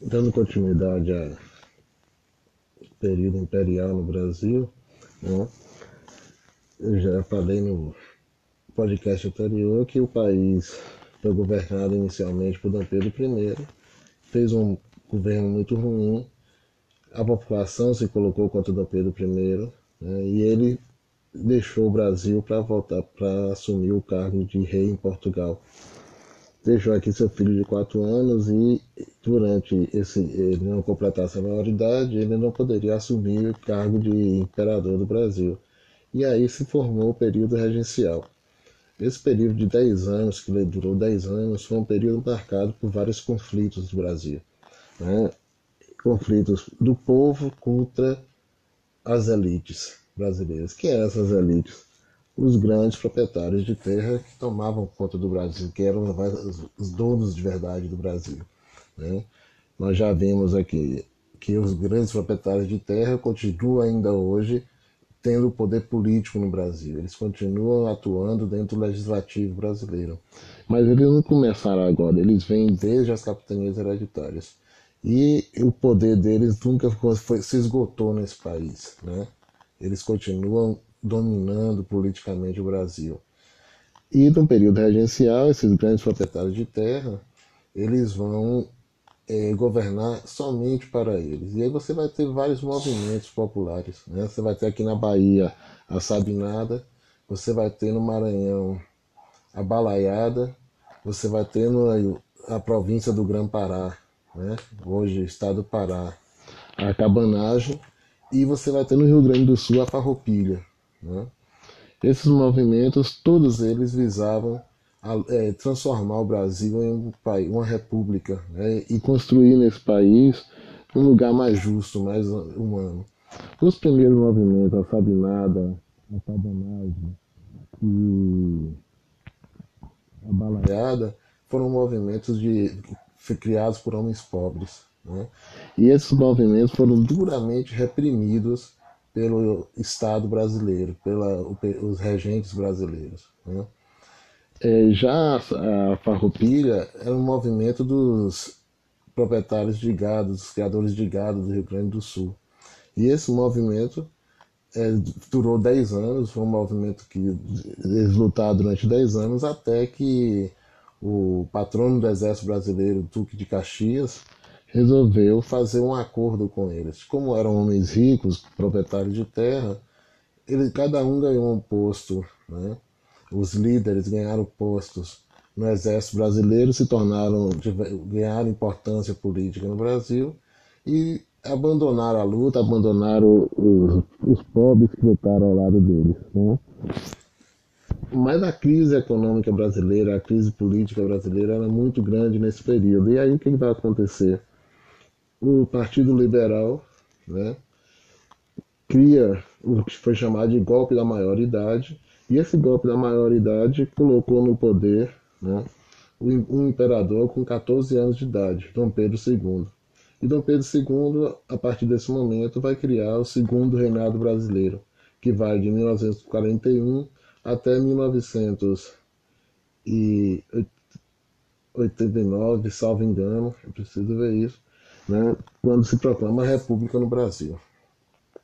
dando continuidade ao período imperial no Brasil, né? eu já falei no podcast anterior que o país foi governado inicialmente por Dom Pedro I, fez um governo muito ruim, a população se colocou contra Dom Pedro I né? e ele deixou o Brasil para voltar para assumir o cargo de rei em Portugal deixou aqui seu filho de 4 anos e durante esse ele não completasse a maioridade, ele não poderia assumir o cargo de imperador do Brasil. E aí se formou o período regencial. Esse período de 10 anos, que durou 10 anos, foi um período marcado por vários conflitos do Brasil. Né? Conflitos do povo contra as elites brasileiras. Quem eram essas elites? Os grandes proprietários de terra que tomavam conta do Brasil, que eram os donos de verdade do Brasil. Né? Nós já vimos aqui que os grandes proprietários de terra continuam ainda hoje tendo poder político no Brasil. Eles continuam atuando dentro do legislativo brasileiro. Mas eles não começaram agora, eles vêm desde as capitanias hereditárias. E o poder deles nunca foi, se esgotou nesse país. Né? Eles continuam dominando politicamente o Brasil. E no período regencial, esses grandes proprietários de terra, eles vão é, governar somente para eles. E aí você vai ter vários movimentos populares. Né? Você vai ter aqui na Bahia a Sabinada, você vai ter no Maranhão a Balaiada, você vai ter no, a província do Grã-Pará, né? hoje estado do Pará, a Cabanagem, e você vai ter no Rio Grande do Sul a Farroupilha. Né? Esses movimentos, todos eles visavam a, é, transformar o Brasil em um país, uma república né? e construir nesse país um lugar mais justo, mais humano. Os primeiros movimentos, a Sabinada, a e a Balaiada, foram movimentos de, criados por homens pobres. Né? E esses movimentos foram duramente reprimidos pelo Estado brasileiro, pelos regentes brasileiros. Né? É, já a farroupilha era um movimento dos proprietários de gado, dos criadores de gado do Rio Grande do Sul. E esse movimento é, durou 10 anos, foi um movimento que eles lutaram durante 10 anos, até que o patrono do Exército Brasileiro, Duque de Caxias, resolveu fazer um acordo com eles. Como eram homens ricos, proprietários de terra, ele, cada um ganhou um posto. Né? Os líderes ganharam postos no exército brasileiro, se tornaram, ganharam importância política no Brasil e abandonaram a luta, abandonaram os, os pobres que lutaram ao lado deles. Né? Mas a crise econômica brasileira, a crise política brasileira era muito grande nesse período. E aí o que vai acontecer? O Partido Liberal né, cria o que foi chamado de golpe da maioridade, e esse golpe da maioridade colocou no poder né, um imperador com 14 anos de idade, Dom Pedro II. E Dom Pedro II, a partir desse momento, vai criar o segundo reinado brasileiro, que vai de 1941 até 1989, salvo engano, eu preciso ver isso né, quando se proclama a República no Brasil.